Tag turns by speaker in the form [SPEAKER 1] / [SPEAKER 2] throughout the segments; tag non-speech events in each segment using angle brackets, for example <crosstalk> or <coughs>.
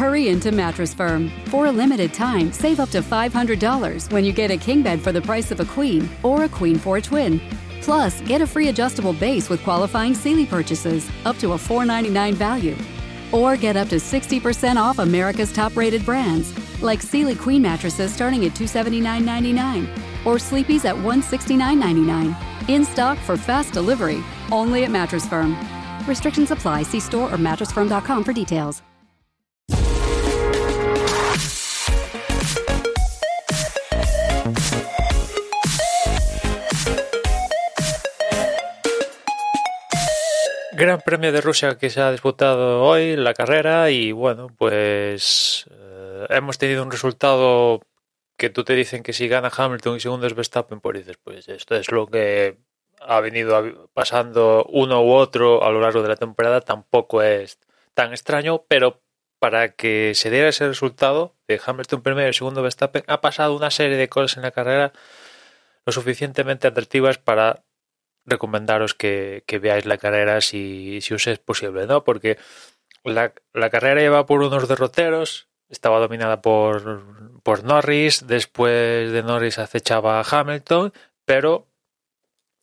[SPEAKER 1] Hurry into Mattress Firm. For a limited time, save up to $500 when you get a king bed for the price of a queen or a queen for a twin. Plus, get a free adjustable base with qualifying Sealy purchases up to a 499 value. Or get up to 60% off America's top rated brands like Sealy Queen mattresses starting at $279.99 or Sleepy's at $169.99. In stock for fast delivery, only at Mattress Firm. Restrictions apply. See store or mattressfirm.com for details.
[SPEAKER 2] Gran Premio de Rusia que se ha disputado hoy, la carrera, y bueno, pues eh, hemos tenido un resultado que tú te dicen que si gana Hamilton y segundo es Verstappen, pues dices, pues esto es lo que ha venido pasando uno u otro a lo largo de la temporada, tampoco es tan extraño, pero para que se diera ese resultado de Hamilton primero y segundo Verstappen, ha pasado una serie de cosas en la carrera lo suficientemente atractivas para recomendaros que, veáis la carrera si, si os es posible, ¿no? Porque la, la carrera lleva por unos derroteros, estaba dominada por, por Norris, después de Norris acechaba a Hamilton, pero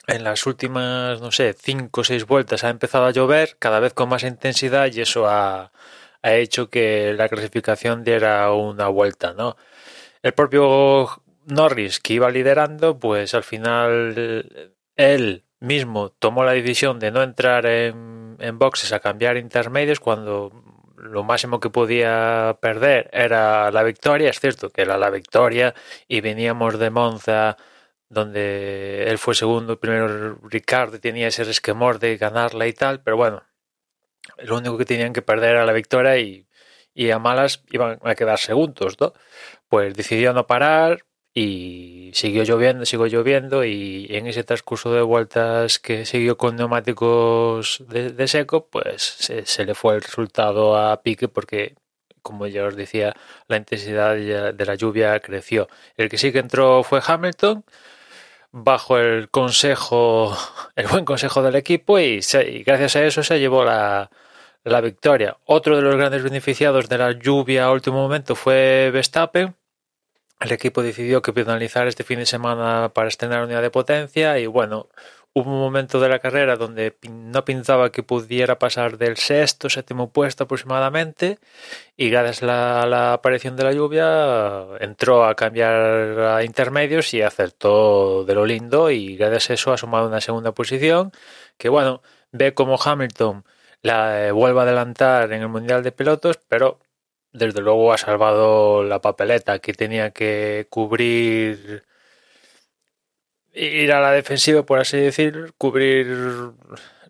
[SPEAKER 2] en las últimas, no sé, cinco o seis vueltas ha empezado a llover, cada vez con más intensidad, y eso ha, ha hecho que la clasificación diera una vuelta, ¿no? El propio Norris, que iba liderando, pues al final él mismo tomó la decisión de no entrar en, boxes a cambiar intermedios cuando lo máximo que podía perder era la victoria. Es cierto que era la victoria y veníamos de Monza donde él fue segundo, primero Ricardo tenía ese resquemor de ganarla y tal, pero bueno, lo único que tenían que perder era la victoria y, y a malas iban a quedar segundos, ¿no? Pues decidió no parar, y siguió lloviendo, siguió lloviendo y en ese transcurso de vueltas que siguió con neumáticos de, seco, pues se, le fue el resultado a pique porque, como ya os decía, la intensidad de la lluvia creció. El que sí que entró fue Hamilton bajo el consejo, el buen consejo del equipo y, y gracias a eso se llevó la, la victoria. Otro de los grandes beneficiados de la lluvia a último momento fue Verstappen el equipo decidió que penalizar este fin de semana para estrenar unidad de potencia y bueno, hubo un momento de la carrera donde no pintaba que pudiera pasar del sexto, séptimo puesto aproximadamente y gracias a la, aparición de la lluvia entró a cambiar a intermedios y acertó de lo lindo y gracias a eso ha sumado una segunda posición que bueno, ve como Hamilton la eh, vuelve a adelantar en el Mundial de Pilotos, pero desde luego ha salvado la papeleta que tenía que cubrir ir a la defensiva por así decir cubrir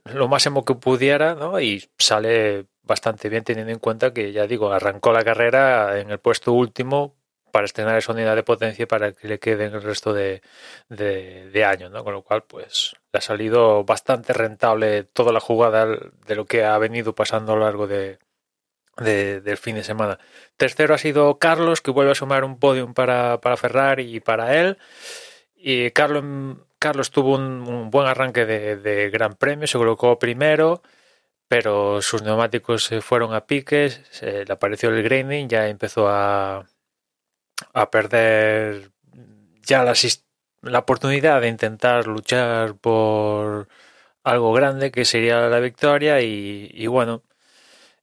[SPEAKER 2] lo máximo que pudiera ¿no? y sale bastante bien teniendo en cuenta que ya digo arrancó la carrera en el puesto último para estrenar esa unidad de potencia para que le quede en el resto de, de, de año, ¿no? Con lo cual, pues, le ha salido bastante rentable toda la jugada de lo que ha venido pasando a lo largo de, del fin de semana. Tercero ha sido Carlos, que vuelve a sumar un podium para, para Ferrari y para él. Y Carlos, Carlos tuvo un, buen arranque de, Gran Premio, se colocó primero, pero sus neumáticos se fueron a piques, se le apareció el graining, ya empezó a, a perder ya la, la oportunidad de intentar luchar por algo grande que sería la victoria y, y bueno,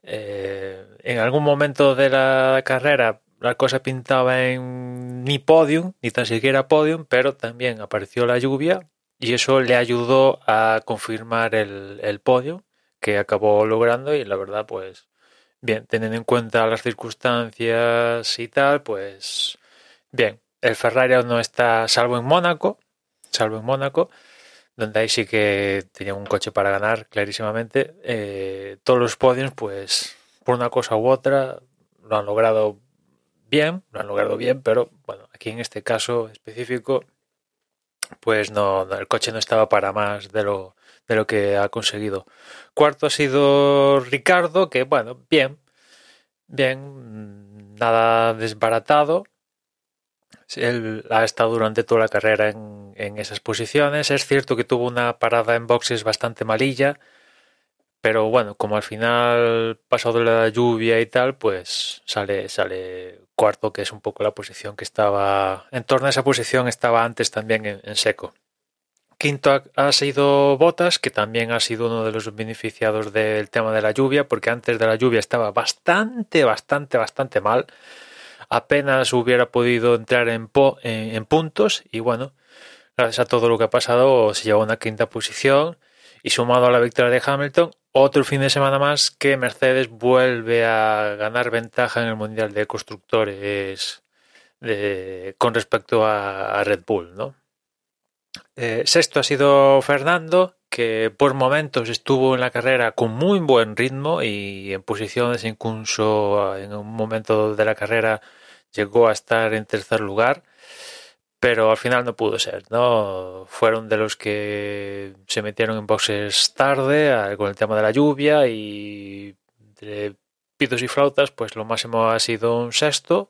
[SPEAKER 2] eh, en algún momento de la carrera la cosa pintaba en ni podium, ni tan siquiera podium, pero también apareció la lluvia y eso le ayudó a confirmar el, el podio que acabó logrando y la verdad pues bien, teniendo en cuenta las circunstancias y tal, pues bien, el Ferrari no está salvo en Mónaco, salvo en Mónaco, donde ahí sí que tenía un coche para ganar clarísimamente. Eh, todos los podios, pues por una cosa u otra, lo han logrado bien, lo han logrado bien, pero bueno, aquí en este caso específico, pues no, el coche no estaba para más de lo, de lo que ha conseguido. Cuarto ha sido Ricardo, que bueno, bien, bien, nada desbaratado, él ha estado durante toda la carrera en, esas posiciones. Es cierto que tuvo una parada en boxes bastante malilla, pero bueno, como al final pasado la lluvia y tal, pues sale, cuarto, que es un poco la posición que estaba, en torno a esa posición estaba antes también en, seco. Quinto ha, sido Botas, que también ha sido uno de los beneficiados del tema de la lluvia, porque antes de la lluvia estaba bastante, bastante, bastante mal. Apenas hubiera podido entrar en, en, puntos y bueno, gracias a todo lo que ha pasado se llevó a una quinta posición y sumado a la victoria de Hamilton, otro fin de semana más que Mercedes vuelve a ganar ventaja en el Mundial de Constructores con respecto a, Red Bull. ¿no? Eh, sexto ha sido Fernando, que por momentos estuvo en la carrera con muy buen ritmo y en posiciones incluso en un momento de la carrera llegó a estar en tercer lugar pero al final no pudo ser, ¿no? Fueron de los que se metieron en boxes tarde con el tema de la lluvia y de pitos y flautas, pues lo máximo ha sido un sexto,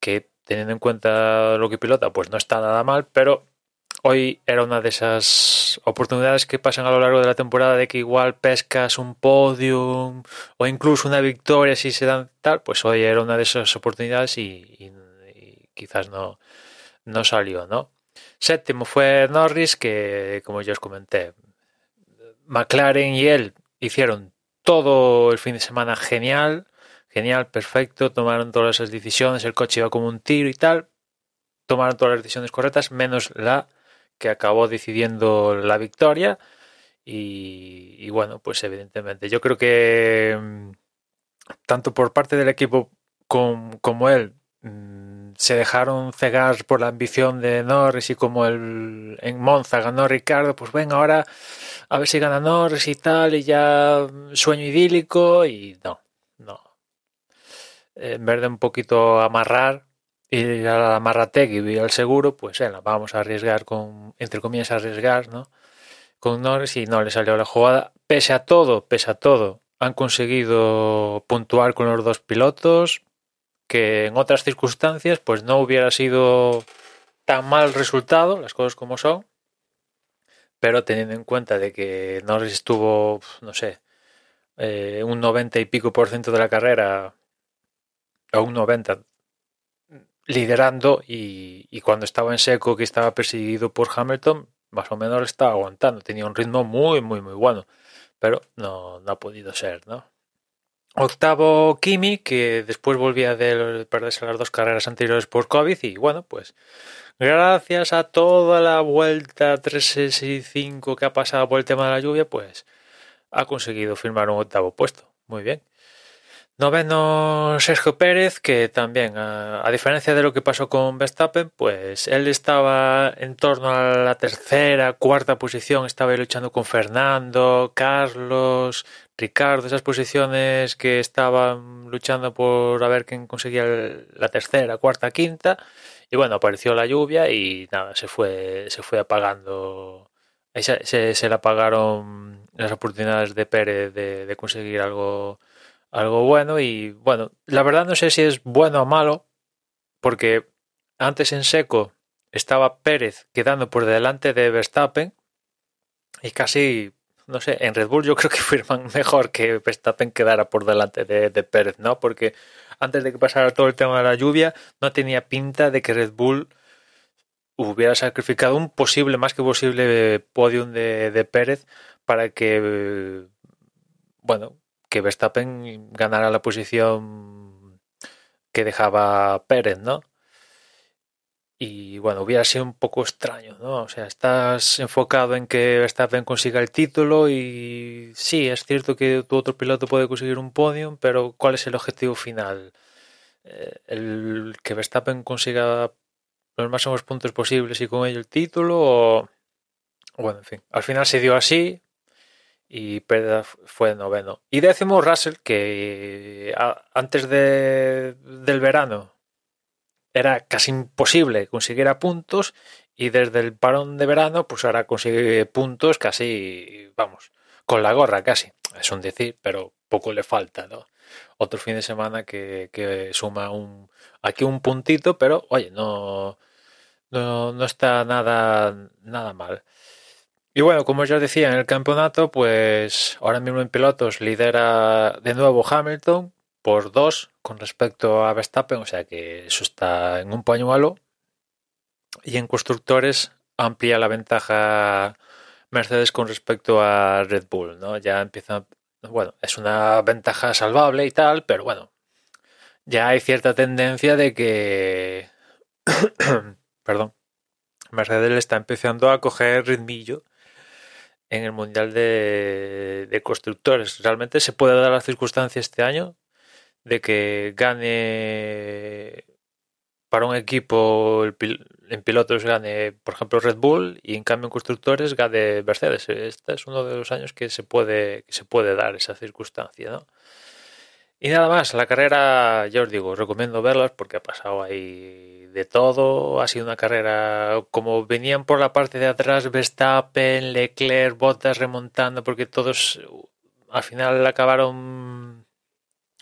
[SPEAKER 2] que teniendo en cuenta lo que pilota, pues no está nada mal, pero hoy era una de esas oportunidades que pasan a lo largo de la temporada de que igual pescas un podium o incluso una victoria si se dan tal, pues hoy era una de esas oportunidades y quizás no, no salió, ¿no? Séptimo fue Norris, que como ya os comenté, McLaren y él hicieron todo el fin de semana genial, genial, perfecto, tomaron todas esas decisiones, el coche iba como un tiro y tal, tomaron todas las decisiones correctas, menos la que acabó decidiendo la victoria. Y, bueno, pues evidentemente, yo creo que mm, tanto por parte del equipo como él, mm, se dejaron cegar por la ambición de Norris y como el, en Monza ganó Ricardo, pues venga, ahora a ver si gana Norris y tal, y ya sueño idílico, y no, no. En vez de un poquito amarrar, y a la amarrategui y al seguro, pues bueno, vamos a arriesgar con, entre comillas, arriesgar, ¿no? Con Norris y no le salió la jugada. Pese a todo, pese a todo, han conseguido puntuar con los dos pilotos que en otras circunstancias pues no hubiera sido tan mal resultado, las cosas como son, pero teniendo en cuenta de que Norris estuvo, no sé, eh, un 90 y pico por ciento de la carrera, o un 90, liderando y, cuando estaba en seco que estaba perseguido por Hamilton, más o menos estaba aguantando, tenía un ritmo muy, muy, muy bueno, pero no, no ha podido ser, ¿no? Octavo Kimi, que después volvía de perderse las dos carreras anteriores por COVID y bueno, pues gracias a toda la vuelta 365 que ha pasado por el tema de la lluvia, pues ha conseguido firmar un octavo puesto. Muy bien. Noveno Sergio Pérez, que también, a, diferencia de lo que pasó con Verstappen, pues él estaba en torno a la tercera, cuarta posición, estaba luchando con Fernando, Carlos, Ricardo, esas posiciones que estaban luchando por a ver quién conseguía la tercera, cuarta, quinta, y bueno, apareció la lluvia y nada, se fue, se fue apagando, se, se, le apagaron las oportunidades de Pérez de conseguir algo algo bueno y bueno, la verdad no sé si es bueno o malo, porque antes en seco estaba Pérez quedando por delante de Verstappen y casi, no sé, en Red Bull yo creo que <laughs> firman mejor que Verstappen quedara por delante de, de Pérez, ¿no? Porque antes de que pasara todo el tema de la lluvia, no tenía pinta de que Red Bull hubiera sacrificado un posible, más que posible, podium de, de Pérez para que, bueno, que Verstappen ganara la posición que dejaba Pérez, ¿no? Y bueno, hubiera sido un poco extraño, ¿no? O sea, estás enfocado en que Verstappen consiga el título y sí, es cierto que tu otro piloto puede conseguir un podium, pero ¿cuál es el objetivo final? Eh, ¿El que Verstappen consiga los máximos puntos posibles y con ello el título? O... Bueno, en fin, al final se dio así, y Pérez fue noveno. Y décimo Russell, que antes de, del verano era casi imposible conseguir puntos y desde el parón de verano pues ahora consigue puntos casi, vamos, con la gorra casi. Es un decir, pero poco le falta, ¿no? Otro fin de semana que, que suma un aquí un puntito, pero oye, no, no, no está nada, nada mal. Y bueno, como ya decía, en el campeonato, pues ahora mismo en pilotos lidera de nuevo Hamilton por dos con respecto a Verstappen, o sea que eso está en un pañuelo. Y en constructores amplía la ventaja Mercedes con respecto a Red Bull, ¿no? Ya empieza, bueno, es una ventaja salvable y tal, pero bueno, ya hay cierta tendencia de que, <coughs> perdón, Mercedes le está empezando a coger ritmillo en el Mundial de, Constructores. Realmente se puede dar la circunstancia este año de que gane para un equipo en pilotos gane, por ejemplo, Red Bull y en cambio en constructores gane Mercedes. Este es uno de los años que se puede, que se puede dar esa circunstancia. ¿no? Y nada más, la carrera, ya os digo, recomiendo verlas porque ha pasado ahí de todo. Ha sido una carrera como venían por la parte de atrás Verstappen, Leclerc, Bottas remontando porque todos al final acabaron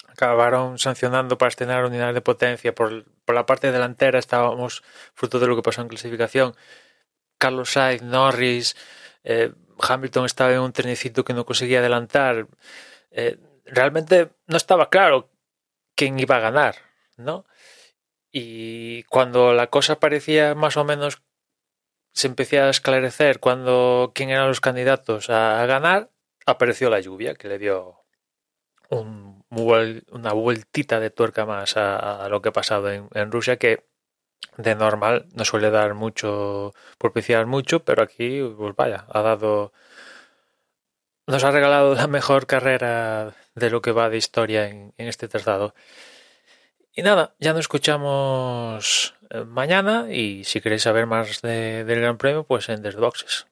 [SPEAKER 2] acabaron sancionando para estrenar unidades de potencia. Por, por la parte delantera estábamos, fruto de lo que pasó en clasificación, Carlos Sainz, Norris, eh, Hamilton estaba en un trenecito que no conseguía adelantar. Eh, realmente no estaba claro quién iba a ganar, ¿no? Y cuando la cosa parecía más o menos se empecía a esclarecer cuando quién eran los candidatos a, ganar, apareció la lluvia que le dio un, una vueltita de tuerca más a, lo que ha pasado en, en, Rusia que de normal no suele dar mucho, propiciar mucho, pero aquí, pues vaya, ha dado, nos ha regalado la mejor carrera de lo que va de historia en, este traslado. Y nada, ya nos escuchamos eh, mañana y si queréis saber más del Gran Premio, pues en Desde Boxes.